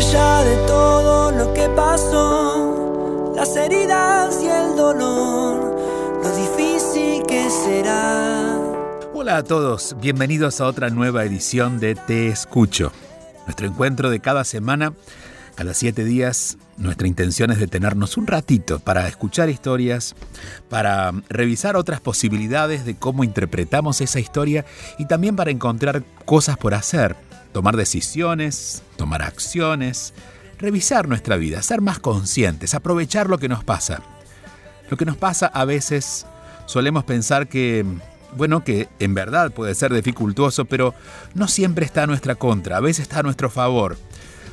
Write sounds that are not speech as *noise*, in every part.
allá de todo lo que pasó, las heridas y el dolor, lo difícil que será. Hola a todos, bienvenidos a otra nueva edición de Te Escucho. Nuestro encuentro de cada semana, cada siete días, nuestra intención es detenernos un ratito para escuchar historias, para revisar otras posibilidades de cómo interpretamos esa historia y también para encontrar cosas por hacer tomar decisiones, tomar acciones, revisar nuestra vida, ser más conscientes, aprovechar lo que nos pasa. Lo que nos pasa a veces solemos pensar que, bueno, que en verdad puede ser dificultuoso, pero no siempre está a nuestra contra, a veces está a nuestro favor,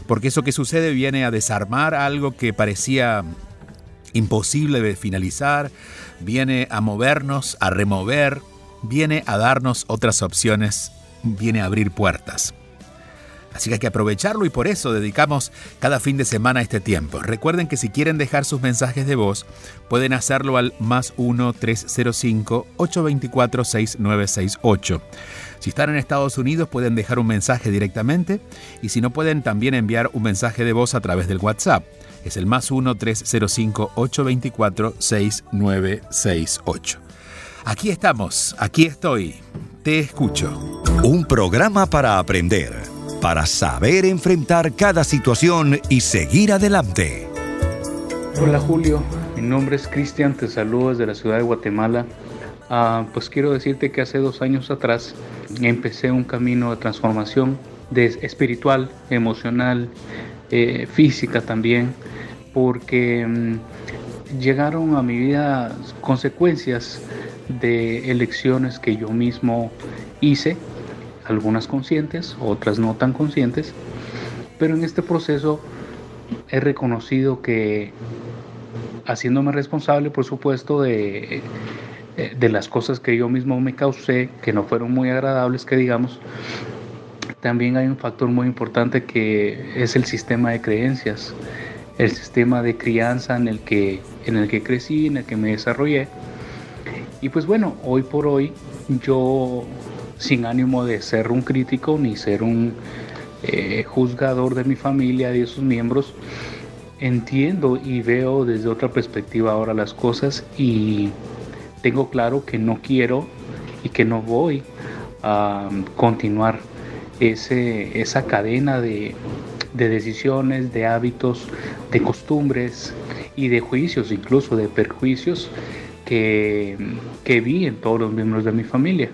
porque eso que sucede viene a desarmar algo que parecía imposible de finalizar, viene a movernos, a remover, viene a darnos otras opciones, viene a abrir puertas. Así que hay que aprovecharlo y por eso dedicamos cada fin de semana este tiempo. Recuerden que si quieren dejar sus mensajes de voz, pueden hacerlo al más 1-305-824-6968. Si están en Estados Unidos pueden dejar un mensaje directamente y si no pueden también enviar un mensaje de voz a través del WhatsApp. Es el más 1-305-824-6968. Aquí estamos, aquí estoy, te escucho. Un programa para aprender para saber enfrentar cada situación y seguir adelante. Hola Julio, mi nombre es Cristian, te saludo desde la ciudad de Guatemala. Ah, pues quiero decirte que hace dos años atrás empecé un camino de transformación espiritual, emocional, eh, física también, porque mm, llegaron a mi vida consecuencias de elecciones que yo mismo hice algunas conscientes, otras no tan conscientes, pero en este proceso he reconocido que haciéndome responsable, por supuesto, de, eh, de las cosas que yo mismo me causé, que no fueron muy agradables, que digamos, también hay un factor muy importante que es el sistema de creencias, el sistema de crianza en el que, en el que crecí, en el que me desarrollé. Y pues bueno, hoy por hoy yo sin ánimo de ser un crítico ni ser un eh, juzgador de mi familia de sus miembros. Entiendo y veo desde otra perspectiva ahora las cosas y tengo claro que no quiero y que no voy a continuar ese, esa cadena de, de decisiones, de hábitos, de costumbres y de juicios, incluso de perjuicios que, que vi en todos los miembros de mi familia.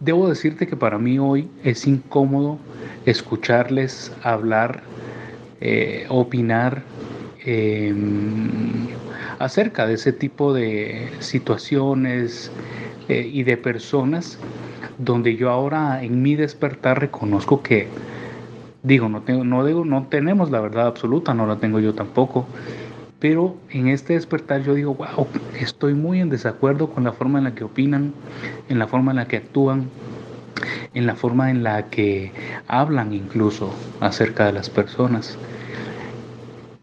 Debo decirte que para mí hoy es incómodo escucharles hablar, eh, opinar em, acerca de ese tipo de situaciones eh, y de personas donde yo ahora en mi despertar reconozco que digo no tengo no digo no tenemos la verdad absoluta no la tengo yo tampoco pero en este despertar yo digo, wow, estoy muy en desacuerdo con la forma en la que opinan, en la forma en la que actúan, en la forma en la que hablan incluso acerca de las personas.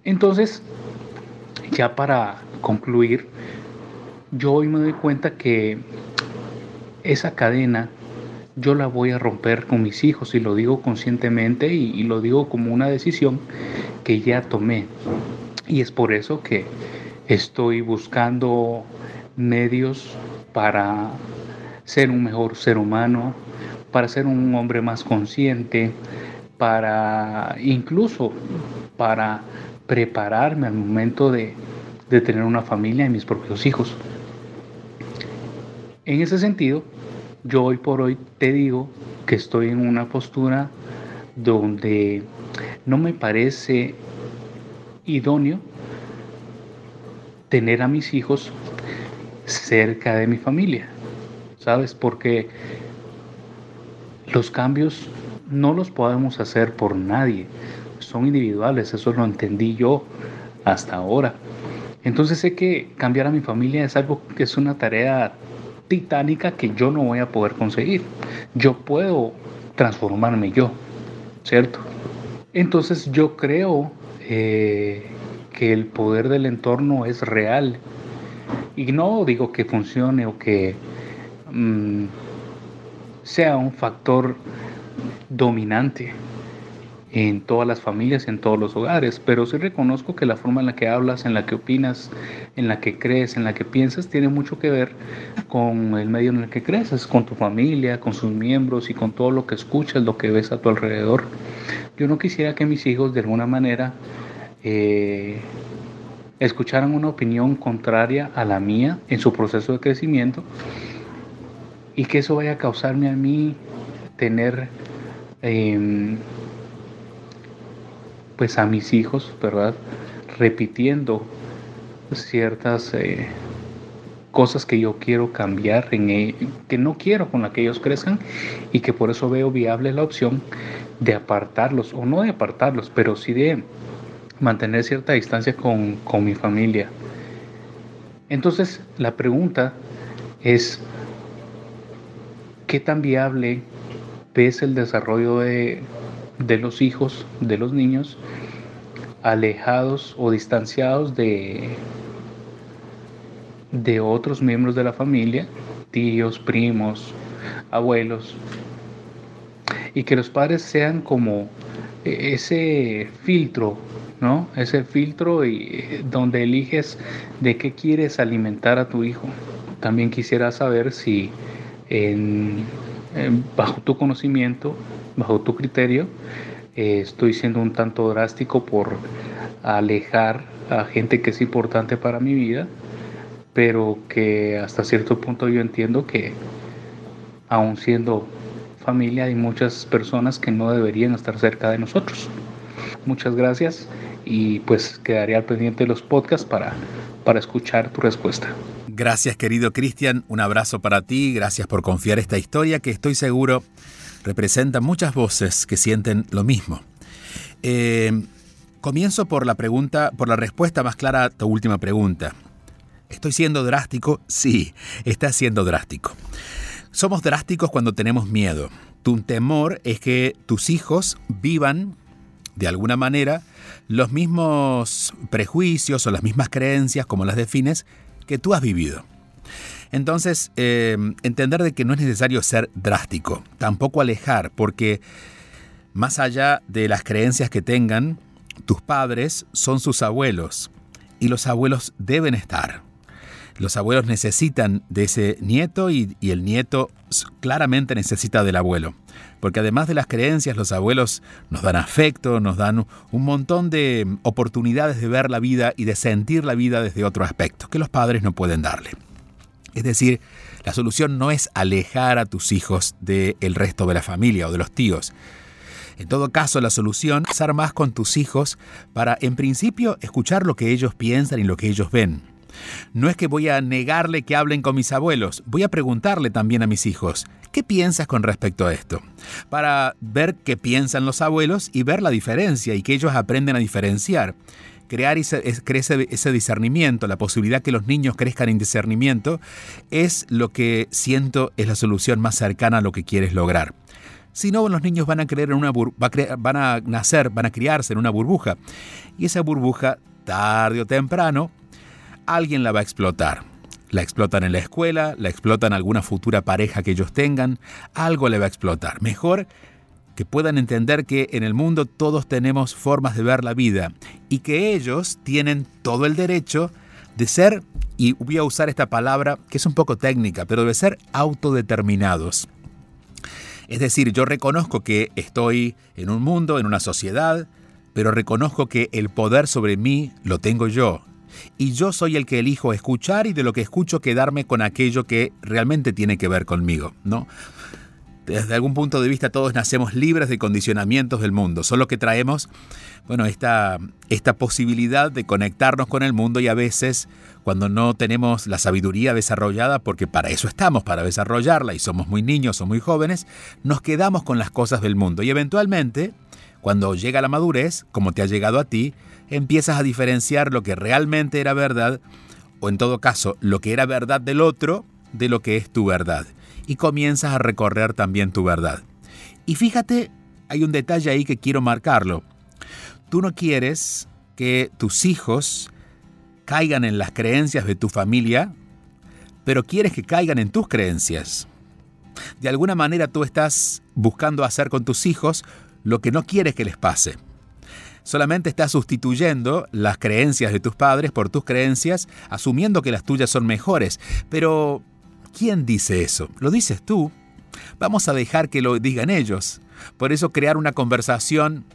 Entonces, ya para concluir, yo hoy me doy cuenta que esa cadena yo la voy a romper con mis hijos y lo digo conscientemente y, y lo digo como una decisión que ya tomé. Y es por eso que estoy buscando medios para ser un mejor ser humano, para ser un hombre más consciente, para incluso para prepararme al momento de, de tener una familia y mis propios hijos. En ese sentido, yo hoy por hoy te digo que estoy en una postura donde no me parece idóneo tener a mis hijos cerca de mi familia, ¿sabes? Porque los cambios no los podemos hacer por nadie, son individuales, eso lo entendí yo hasta ahora. Entonces sé que cambiar a mi familia es algo que es una tarea titánica que yo no voy a poder conseguir. Yo puedo transformarme yo, ¿cierto? Entonces yo creo eh, que el poder del entorno es real. Y no digo que funcione o que mm, sea un factor dominante en todas las familias, en todos los hogares, pero sí reconozco que la forma en la que hablas, en la que opinas, en la que crees, en la que piensas, tiene mucho que ver con el medio en el que creces, con tu familia, con sus miembros y con todo lo que escuchas, lo que ves a tu alrededor. Yo no quisiera que mis hijos de alguna manera eh, escucharan una opinión contraria a la mía en su proceso de crecimiento y que eso vaya a causarme a mí tener em, pues a mis hijos, ¿verdad? Repitiendo ciertas eh, cosas que yo quiero cambiar, en, e, que no quiero con la que ellos crezcan y que por eso veo viable la opción de apartarlos, o no de apartarlos, pero sí de mantener cierta distancia con, con mi familia. Entonces la pregunta es, ¿qué tan viable ves el desarrollo de, de los hijos, de los niños, alejados o distanciados de, de otros miembros de la familia, tíos, primos, abuelos, y que los padres sean como ese filtro, ¿no? Ese filtro y, eh, donde eliges de qué quieres alimentar a tu hijo. También quisiera saber si bajo tu conocimiento bajo tu criterio, eh, estoy siendo un tanto drástico por alejar a gente que es importante para mi vida, pero que hasta cierto punto yo entiendo que aún siendo familia hay muchas personas que no deberían estar cerca de nosotros. Muchas gracias y pues quedaré al pendiente de los podcasts para, para escuchar tu respuesta. Gracias querido Cristian, un abrazo para ti, gracias por confiar esta historia que estoy seguro representa muchas voces que sienten lo mismo. Eh, comienzo por la pregunta, por la respuesta más clara a tu última pregunta. ¿Estoy siendo drástico? Sí, estás siendo drástico. Somos drásticos cuando tenemos miedo. Tu temor es que tus hijos vivan, de alguna manera, los mismos prejuicios o las mismas creencias, como las defines, que tú has vivido. Entonces, em, entender de que no es necesario ser drástico, tampoco alejar, porque más allá de las creencias que tengan, tus padres son sus abuelos y los abuelos deben estar. Los abuelos necesitan de ese nieto y, el nieto claramente necesita del abuelo. Porque además de las creencias, los abuelos nos dan afecto, nos dan un montón de oportunidades de ver la vida y de sentir la vida desde otro aspecto que los padres no pueden darle. Es decir, la solución no es alejar a tus hijos del resto de la familia o de los tíos. En todo caso, la solución es estar más con tus hijos para, en principio, escuchar lo que ellos piensan y lo que ellos ven. No es que voy a negarle que hablen con mis abuelos, voy a preguntarle también a mis hijos, ¿qué piensas con respecto a esto? Para ver qué piensan los abuelos y ver la diferencia y que ellos aprenden a diferenciar crear ese, discernimiento, la posibilidad que los niños crezcan en discernimiento, es lo que siento es la solución más cercana a lo que quieres lograr. Si no, los niños van a, creer en una van a nacer, van a criarse en una burbuja. Y esa burbuja, tarde o temprano, alguien la va a explotar. La explotan en la escuela, la explotan alguna futura pareja que ellos tengan, algo le va a explotar. Mejor que puedan entender que en el mundo todos tenemos formas de ver la vida y que ellos tienen todo el derecho de ser, y voy a usar esta palabra que es un poco técnica, pero de ser autodeterminados. Es decir, yo reconozco que estoy en un mundo, en una sociedad, pero reconozco que el poder sobre mí lo tengo yo. Y yo soy el que elijo escuchar y de lo que escucho quedarme con aquello que realmente tiene que ver conmigo, ¿no? desde algún punto de vista todos nacemos libres de condicionamientos del mundo, solo que traemos, bueno, esta, esta posibilidad de conectarnos con el mundo y a veces cuando no tenemos la sabiduría desarrollada, porque para eso estamos, para desarrollarla y somos muy niños o muy jóvenes, nos quedamos con las cosas del mundo y eventualmente Cuando llega la madurez, como te ha llegado a ti, empiezas a diferenciar lo que realmente era verdad, o en todo caso, lo que era verdad del otro, de lo que es tu verdad. Y comienzas a recorrer también tu verdad. Y fíjate, hay un detalle ahí que quiero marcarlo. Tú no quieres que tus hijos caigan en las creencias de tu familia, pero quieres que caigan en tus creencias. De alguna manera tú estás buscando hacer con tus hijos lo que no quieres que les pase. Solamente estás sustituyendo las creencias de tus padres por tus creencias, asumiendo que las tuyas son mejores. Pero, ¿quién dice eso? ¿Lo dices tú? Vamos a dejar que lo digan ellos. Por eso crear una conversación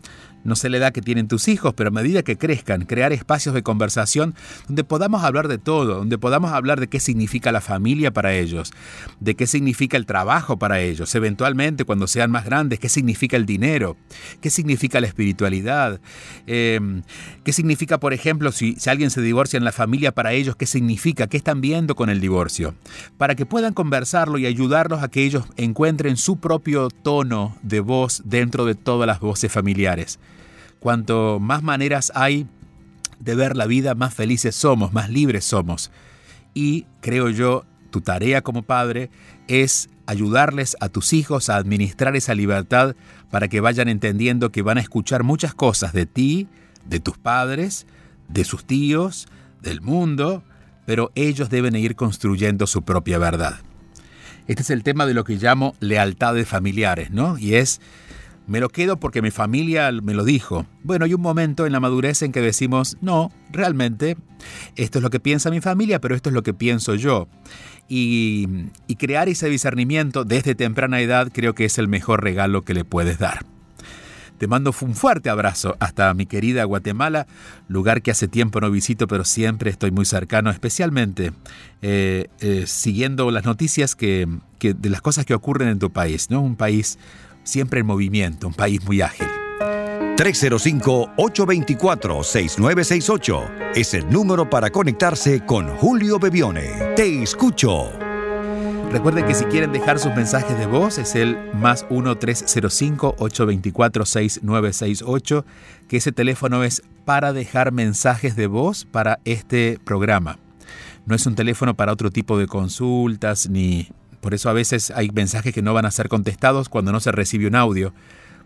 no sé la edad que tienen tus hijos, pero a medida que crezcan, crear espacios de conversación donde podamos hablar de todo, donde podamos hablar de qué significa la familia para ellos, de qué significa el trabajo para ellos, eventualmente cuando sean más grandes, qué significa el dinero, qué significa la espiritualidad, em, qué significa, por ejemplo, si, si alguien se divorcia en la familia para ellos, qué significa, qué están viendo con el divorcio, para que puedan conversarlo y ayudarlos a que ellos encuentren su propio tono de voz dentro de todas las voces familiares. Cuanto más maneras hay de ver la vida, más felices somos, más libres somos. Y creo yo, tu tarea como padre es ayudarles a tus hijos a administrar esa libertad para que vayan entendiendo que van a escuchar muchas cosas de ti, de tus padres, de sus tíos, del mundo, pero ellos deben ir construyendo su propia verdad. Este es el tema de lo que llamo lealtades familiares, ¿no? Y es me lo quedo porque mi familia me lo dijo. Bueno, hay un momento en la madurez en que decimos, no, realmente, esto es lo que piensa mi familia, pero esto es lo que pienso yo. Y, y crear ese discernimiento desde temprana edad creo que es el mejor regalo que le puedes dar. Te mando un fuerte abrazo hasta mi querida Guatemala, lugar que hace tiempo no visito, pero siempre estoy muy cercano, especialmente eh, eh, siguiendo las noticias que, que, de las cosas que ocurren en tu país, ¿no? Un país siempre en movimiento, un país muy ágil. 305-824-6968 es el número para conectarse con Julio Bebione. Te escucho. Recuerden que si quieren dejar sus mensajes de voz es el más 1-305-824-6968, que ese teléfono es para dejar mensajes de voz para este programa. No es un teléfono para otro tipo de consultas ni por eso a veces hay mensajes que no van a ser contestados cuando no se recibe un audio,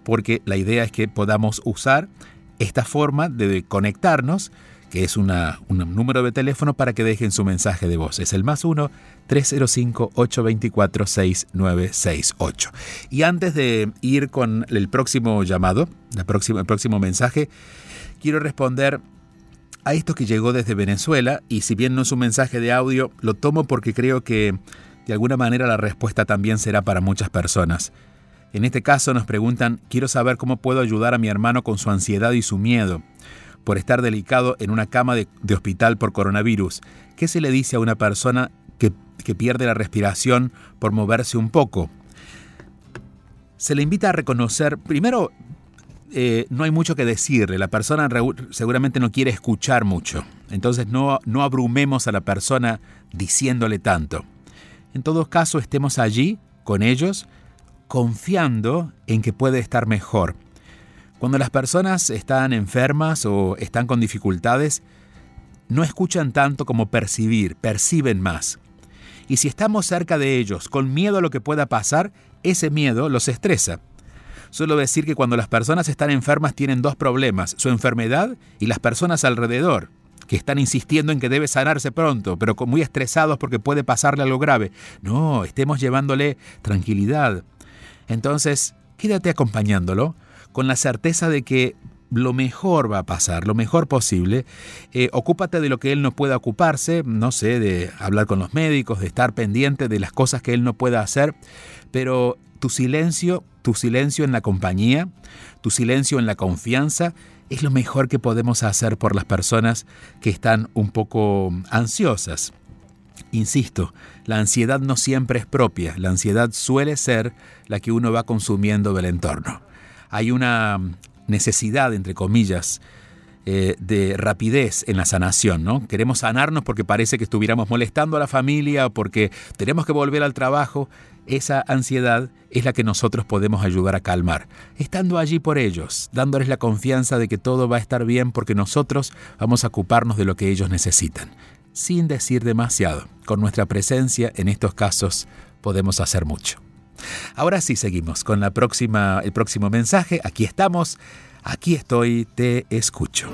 porque la idea es que podamos usar esta forma de conectarnos, que es un número de teléfono para que dejen su mensaje de voz. Es el más 1-305-824-6968. Y antes de ir con el próximo llamado, el próximo mensaje, quiero responder a esto que llegó desde Venezuela y si bien no es un mensaje de audio, lo tomo porque creo que de alguna manera la respuesta también será para muchas personas. En este caso nos preguntan, quiero saber cómo puedo ayudar a mi hermano con su ansiedad y su miedo por estar delicado en una cama de, hospital por coronavirus. ¿Qué se le dice a una persona que, pierde la respiración por moverse un poco? Se le invita a reconocer, primero, eh, no hay mucho que decirle, la persona seguramente no quiere escuchar mucho, entonces no, no abrumemos a la persona diciéndole tanto. En todo caso, estemos allí con ellos, confiando en que puede estar mejor. Cuando las personas están enfermas o están con dificultades, no escuchan tanto como percibir, perciben más. Y si estamos cerca de ellos con miedo a lo que pueda pasar, ese miedo los estresa. Suelo decir que cuando las personas están enfermas tienen dos problemas, su enfermedad y las personas alrededor que están insistiendo en que debe sanarse pronto, pero muy estresados porque puede pasarle algo grave. No, estemos llevándole tranquilidad. Entonces, quédate acompañándolo con la certeza de que lo mejor va a pasar, lo mejor posible. Eh, ocúpate de lo que él no pueda ocuparse, no sé, de hablar con los médicos, de estar pendiente de las cosas que él no pueda hacer, pero tu silencio, tu silencio en la compañía, tu silencio en la confianza, es lo mejor que podemos hacer por las personas que están un poco ansiosas. Insisto, la ansiedad no siempre es propia, la ansiedad suele ser la que uno va consumiendo del entorno. Hay una necesidad, entre comillas, eh, de rapidez en la sanación, ¿no? Queremos sanarnos porque parece que estuviéramos molestando a la familia porque tenemos que volver al trabajo. Esa ansiedad es la que nosotros podemos ayudar a calmar, estando allí por ellos, dándoles la confianza de que todo va a estar bien porque nosotros vamos a ocuparnos de lo que ellos necesitan, sin decir demasiado. Con nuestra presencia en estos casos podemos hacer mucho. Ahora sí seguimos con la próxima, el próximo mensaje. Aquí estamos Aquí estoy, te escucho.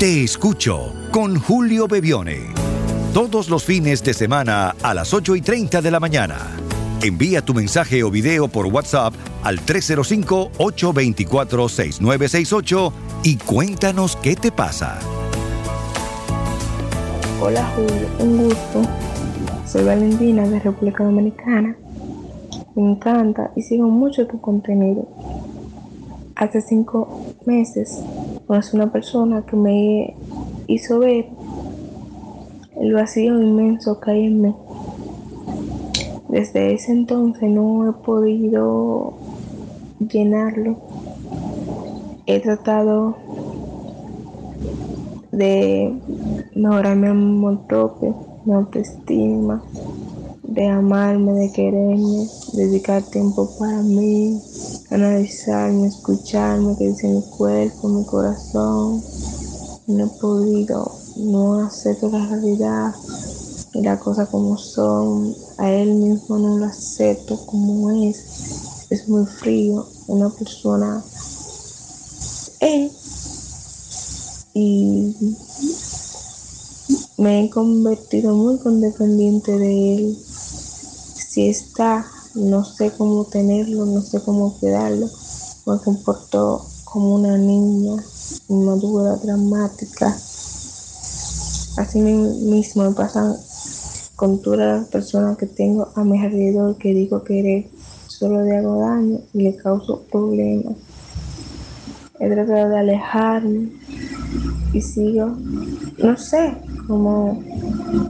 Te escucho con Julio Bebione. Todos los fines de semana a las 8 y 30 de la mañana. Envía tu mensaje o video por WhatsApp al 305-824-6968 y cuéntanos qué te pasa. Hola Julio, un gusto. Soy Valentina de República Dominicana. Me encanta y sigo mucho tu contenido hace cinco meses conocí una persona que me hizo ver el vacío inmenso que hay en mí. Desde ese entonces no he podido llenarlo. He tratado de mejorar mi amor propio, mi autoestima, de amarme, de quererme, dedicar tiempo para mí, analizarme, escucharme, que dice mi cuerpo, mi corazón. No he podido no acepto la realidad y las cosas como son. A él mismo no lo acepto como es. Es muy frío, una persona. Él. Y me he convertido muy condependiente de él si está, no sé cómo tenerlo, no sé cómo cuidarlo. Me comportó como una niña inmadura, dramática. Así mismo me pasan con todas las personas que tengo a mi alrededor que digo que solo le hago daño y le causo problemas. He tratado de alejarme y sigo, no sé cómo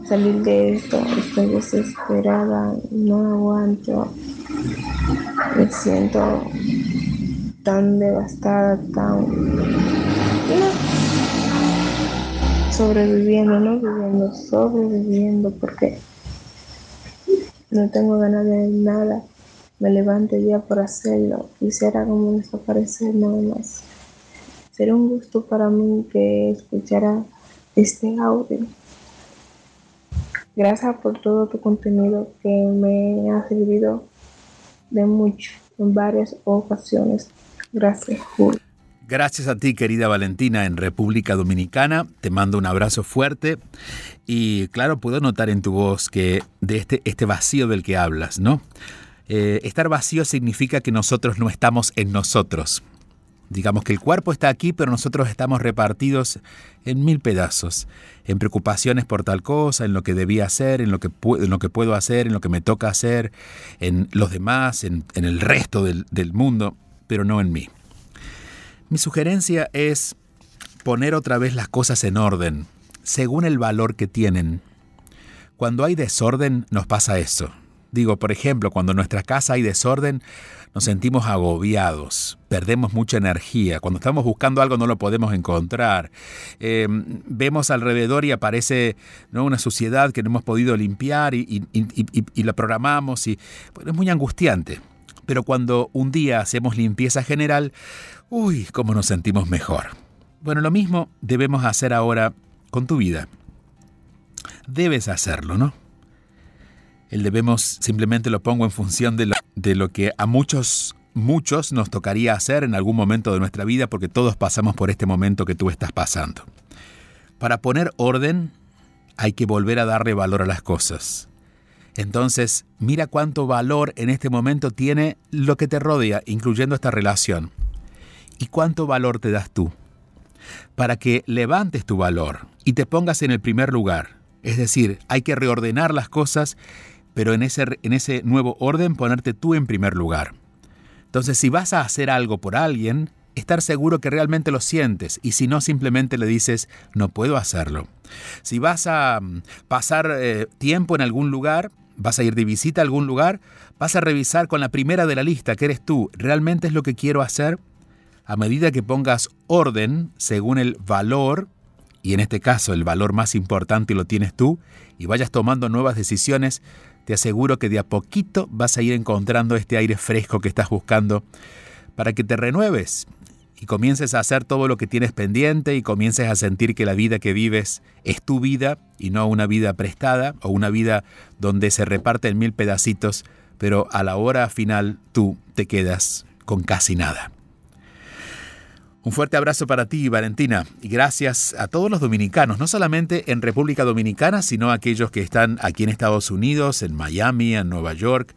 salir de esto. Estoy desesperada, no aguanto. Me siento tan devastada, tan... Sobreviviendo, no viviendo, sobreviviendo porque no tengo ganas de nada. Me levanto ya por hacerlo. Quisiera como desaparecer nada más. Sería un gusto para mí que escuchara este audio. Gracias por todo tu contenido que me ha servido de mucho en varias ocasiones. Gracias, Julio. Gracias a ti, querida Valentina, en República Dominicana. Te mando un abrazo fuerte. Y claro, puedo notar en tu voz que de este, este vacío del que hablas, ¿no? Eh, estar vacío significa que nosotros no estamos en nosotros. Digamos que el cuerpo está aquí, pero nosotros estamos repartidos en mil pedazos, en preocupaciones por tal cosa, en lo que debía hacer, en lo que, en lo que puedo hacer, en lo que me toca hacer, en los demás, en, el resto del, del mundo, pero no en mí. Mi sugerencia es poner otra vez las cosas en orden, según el valor que tienen. Cuando hay desorden nos pasa eso. Digo, por ejemplo, cuando en nuestra casa hay desorden, nos sentimos agobiados, perdemos mucha energía. Cuando estamos buscando algo no lo podemos encontrar. Eh, vemos alrededor y aparece ¿no? una suciedad que no hemos podido limpiar y, la programamos y es muy angustiante. Pero cuando un día hacemos limpieza general, uy, cómo nos sentimos mejor. Bueno, lo mismo debemos hacer ahora con tu vida. Debes hacerlo, ¿no? El debemos simplemente lo pongo en función de lo, de lo que a muchos muchos nos tocaría hacer en algún momento de nuestra vida porque todos pasamos por este momento que tú estás pasando. Para poner orden hay que volver a darle valor a las cosas. Entonces, mira cuánto valor en este momento tiene lo que te rodea, incluyendo esta relación. ¿Y cuánto valor te das tú? Para que levantes tu valor y te pongas en el primer lugar. Es decir, hay que reordenar las cosas pero en ese, en ese nuevo orden ponerte tú en primer lugar. Entonces, si vas a hacer algo por alguien, estar seguro que realmente lo sientes y si no, simplemente le dices, no puedo hacerlo. Si vas a mm, pasar eh, tiempo en algún lugar, vas a ir de visita a algún lugar, vas a revisar con la primera de la lista, que eres tú, ¿realmente es lo que quiero hacer? a medida que pongas orden según el valor, y en este caso el valor más importante lo tienes tú, y vayas tomando nuevas decisiones, te aseguro que de a poquito vas a ir encontrando este aire fresco que estás buscando para que te renueves y comiences a hacer todo lo que tienes pendiente y comiences a sentir que la vida que vives es tu vida y no una vida prestada o una vida donde se reparte en mil pedacitos, pero a la hora final tú te quedas con casi nada. Un fuerte abrazo para ti, Valentina, y gracias a todos los dominicanos, no solamente en República Dominicana, sino a aquellos que están aquí en Estados Unidos, en Miami, en Nueva York,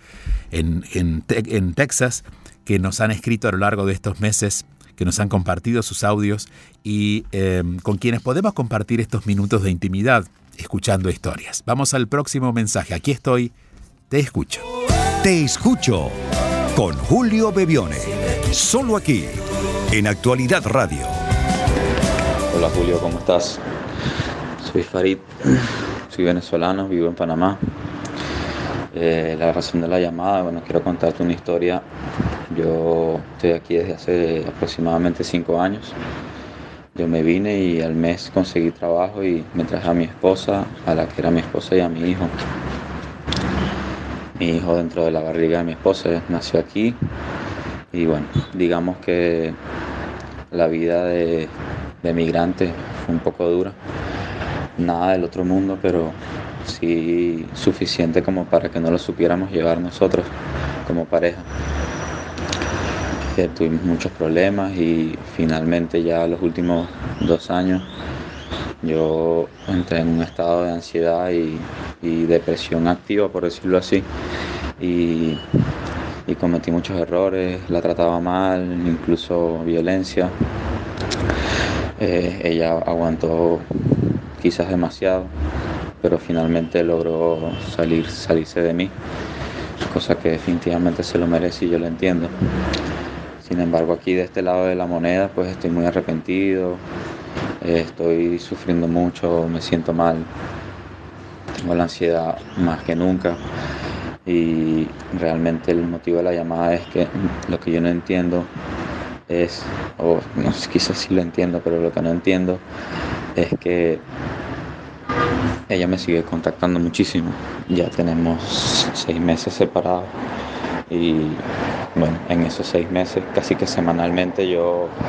en, en, Texas, que nos han escrito a lo largo de estos meses, que nos han compartido sus audios y em, con quienes podemos compartir estos minutos de intimidad escuchando historias. Vamos al próximo mensaje. Aquí estoy, te escucho. Te escucho con Julio Bebione, solo aquí en Actualidad Radio. Hola Julio, ¿cómo estás? Soy Farid, soy venezolano, vivo en Panamá. Eh, la razón de la llamada, bueno, quiero contarte una historia. Yo estoy aquí desde hace aproximadamente cinco años. Yo me vine y al mes conseguí trabajo y me traje a mi esposa, a la que era mi esposa y a mi hijo. Mi hijo dentro de la barriga de mi esposa nació aquí y bueno, digamos que la vida de, de migrante fue un poco dura. Nada del otro mundo, pero sí suficiente como para que no lo supiéramos llevar nosotros como pareja. Eh, tuvimos muchos problemas y finalmente ya los últimos dos años yo entré en un estado de ansiedad y, y depresión activa, por decirlo así. Y y cometí muchos errores, la trataba mal, incluso violencia. Eh, ella aguantó quizás demasiado, pero finalmente logró salir, salirse de mí, cosa que definitivamente se lo merece y yo lo entiendo. Sin embargo, aquí de este lado de la moneda, pues estoy muy arrepentido, eh, estoy sufriendo mucho, me siento mal, tengo la ansiedad más que nunca y realmente el motivo de la llamada es que lo que yo no entiendo es, o no, quizás sí lo entiendo, pero lo que no entiendo es que ella me sigue contactando muchísimo. Ya tenemos seis meses separados y bueno, en esos seis meses casi que semanalmente yo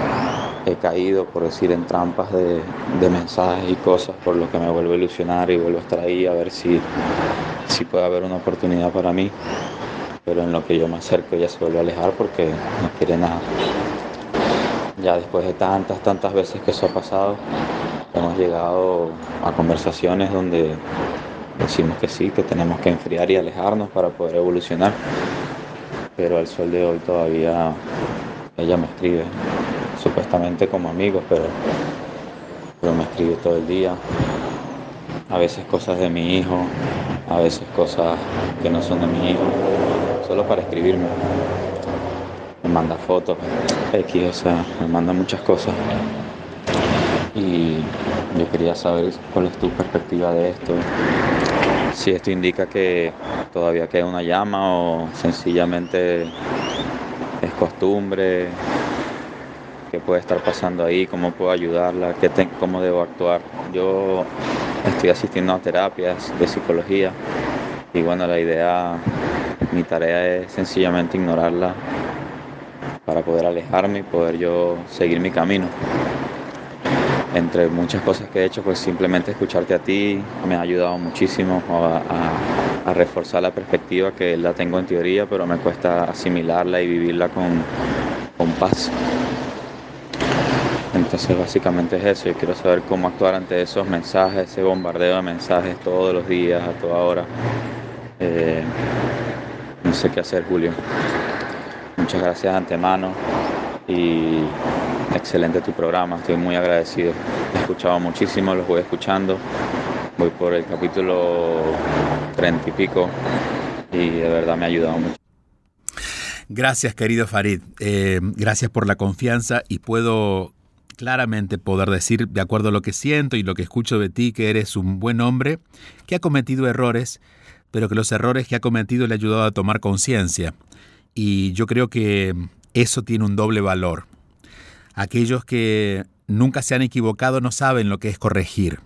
he caído, por decir, en trampas de, de mensajes y cosas, por lo que me vuelvo a ilusionar y vuelvo a estar ahí a ver si si puede haber una oportunidad para mí, pero en lo que yo me acerco ella se vuelve a alejar porque no quiere nada. Ya después de tantas, tantas veces que eso ha pasado, hemos llegado a conversaciones donde decimos que sí, que tenemos que enfriar y alejarnos para poder evolucionar, pero al sol de hoy todavía ella me escribe, supuestamente como amigos, pero, pero me escribe todo el día, a veces cosas de mi hijo, a veces cosas que no son de mi hijo, solo para escribirme. Me manda fotos, X, o sea, me manda muchas cosas. Y yo quería saber cuál es tu perspectiva de esto. Si esto indica que todavía queda una llama o sencillamente es costumbre, qué puede estar pasando ahí, cómo puedo ayudarla, qué cómo debo actuar. Yo estoy asistiendo a terapias de psicología y bueno, la idea, mi tarea es sencillamente ignorarla para poder alejarme y poder yo seguir mi camino. Entre muchas cosas que he hecho, pues simplemente escucharte a ti me ha ayudado muchísimo a, reforzar la perspectiva que la tengo en teoría, pero me cuesta asimilarla y vivirla con, con paz. Entonces básicamente es eso, yo quiero saber cómo actuar ante esos mensajes, ese bombardeo de mensajes todos los días, a toda hora. Eh, no sé qué hacer, Julio. Muchas gracias de antemano y excelente tu programa, estoy muy agradecido. He escuchado muchísimo, los voy escuchando. Voy por el capítulo treinta y pico y de verdad me ha ayudado mucho. Gracias, querido Farid. Eh, gracias por la confianza y puedo claramente poder decir, de acuerdo a lo que siento y lo que escucho de ti, que eres un buen hombre, que ha cometido errores, pero que los errores que ha cometido le ha ayudado a tomar conciencia. Y yo creo que eso tiene un doble valor. Aquellos que nunca se han equivocado no saben lo que es corregir.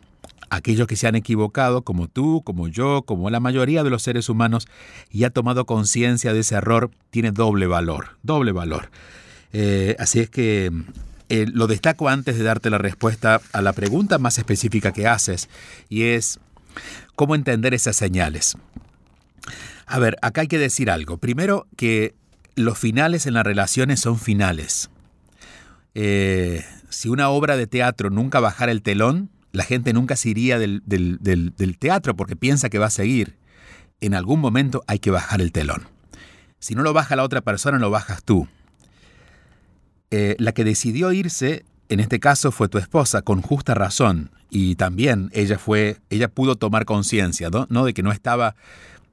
Aquellos que se han equivocado, como tú, como yo, como la mayoría de los seres humanos, y ha tomado conciencia de ese error, tiene doble valor, doble valor. Eh, así es que eh, lo destaco antes de darte la respuesta a la pregunta más específica que haces, y es cómo entender esas señales. A ver, acá hay que decir algo. Primero, que los finales en las relaciones son finales. Eh, si una obra de teatro nunca bajara el telón, la gente nunca se iría del, teatro porque piensa que va a seguir. En algún momento hay que bajar el telón. Si no lo baja la otra persona, lo bajas tú. Eh, la que decidió irse, en este caso, fue tu esposa, con justa razón. Y también ella fue, ella pudo tomar conciencia, ¿no? De que no estaba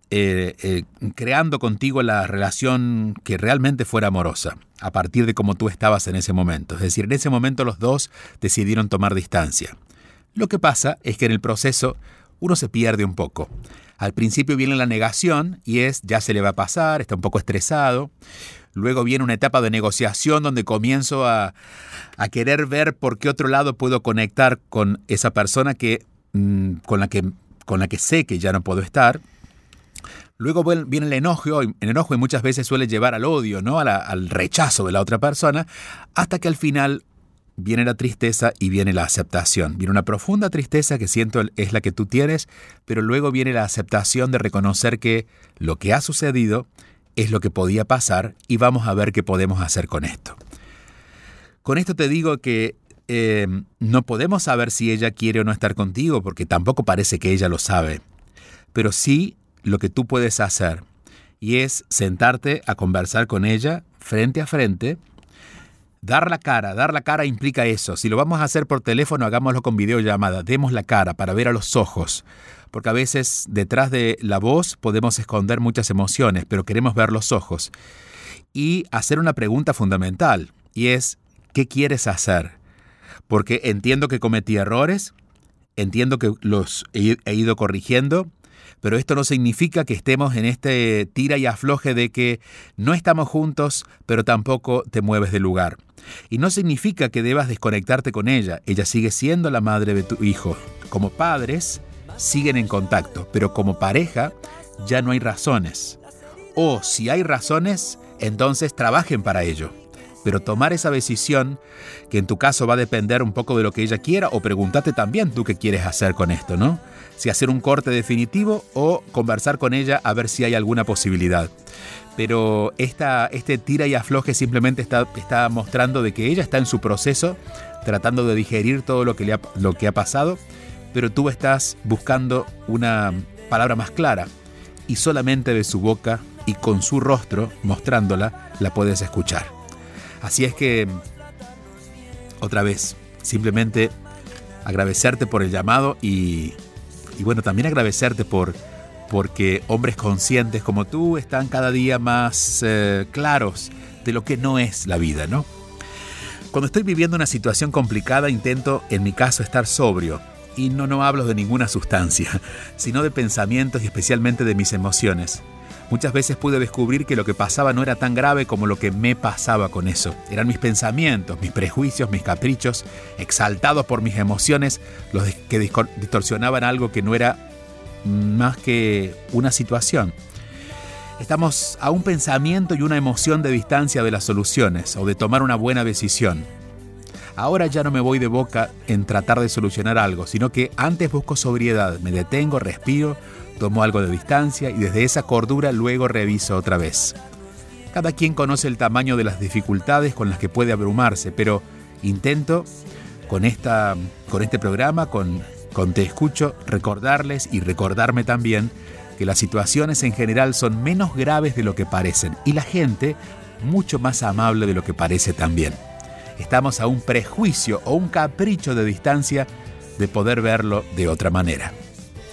eh, eh, creando contigo la relación que realmente fuera amorosa, a partir de cómo tú estabas en ese momento. Es decir, en ese momento los dos decidieron tomar distancia. Lo que pasa es que en el proceso uno se pierde un poco. Al principio viene la negación y es ya se le va a pasar, está un poco estresado. Luego viene una etapa de negociación donde comienzo a, a querer ver por qué otro lado puedo conectar con esa persona que, mm, con, la que, con la que sé que ya no puedo estar Luego viene el enojo, el enojo y muchas veces suele llevar al odio, ¿no? al rechazo de la otra persona, hasta que al final viene la tristeza y viene la aceptación. Viene una profunda tristeza que siento es la que tú tienes, pero luego viene la aceptación de reconocer que lo que ha sucedido es lo que podía pasar y vamos a ver qué podemos hacer con esto. Con esto te digo que eh, no podemos saber si ella quiere o no estar contigo, porque tampoco parece que ella lo sabe, pero sí lo que tú puedes hacer y es sentarte a conversar con ella frente a frente. Dar la cara, dar la cara implica eso. Si lo vamos a hacer por teléfono, hagámoslo con videollamada. Demos la cara para ver a los ojos. Porque a veces detrás de la voz podemos esconder muchas emociones, pero queremos ver los ojos. Y hacer una pregunta fundamental, y es, ¿qué quieres hacer? Porque entiendo que cometí errores, entiendo que los he ido corrigiendo, pero esto no significa que estemos en este tira y afloje de que no estamos juntos, pero tampoco te mueves del lugar. Y no significa que debas desconectarte con ella, ella sigue siendo la madre de tu hijo. Como padres, siguen en contacto, pero como pareja, ya no hay razones. O si hay razones, entonces trabajen para ello pero tomar esa decisión, que en tu caso va a depender un poco de lo que ella quiera, o pregúntate también tú qué quieres hacer con esto, ¿no? Si hacer un corte definitivo o conversar con ella a ver si hay alguna posibilidad. Pero esta, este tira y afloje simplemente está, está mostrando de que ella está en su proceso, tratando de digerir todo lo que, ha, lo que ha pasado, pero tú estás buscando una palabra más clara y solamente de su boca y con su rostro mostrándola la puedes escuchar. Así es que, otra vez, simplemente agradecerte por el llamado y, bueno, también agradecerte por porque hombres conscientes como tú están cada día más eh, claros de lo que no es la vida, ¿no? Cuando estoy viviendo una situación complicada intento, en mi caso, estar sobrio. Y no, no hablo de ninguna sustancia, *laughs* sino de pensamientos y especialmente de mis emociones. Muchas veces pude descubrir que lo que pasaba no era tan grave como lo que me pasaba con eso. Eran mis pensamientos, mis prejuicios, mis caprichos, exaltados por mis emociones, los que distorsionaban algo que no era más que una situación. Estamos a un pensamiento y una emoción de distancia de las soluciones o de tomar una buena decisión. Ahora ya no me voy de boca en tratar de solucionar algo, sino que antes busco sobriedad, me detengo, respiro, Tomo algo de distancia y desde esa cordura luego reviso otra vez. Cada quien conoce el tamaño de las dificultades con las que puede abrumarse, pero intento con, esta, con este programa, con, con Te Escucho, recordarles y recordarme también que las situaciones en general son menos graves de lo que parecen y la gente mucho más amable de lo que parece también. Estamos a un prejuicio o un capricho de distancia de poder verlo de otra manera.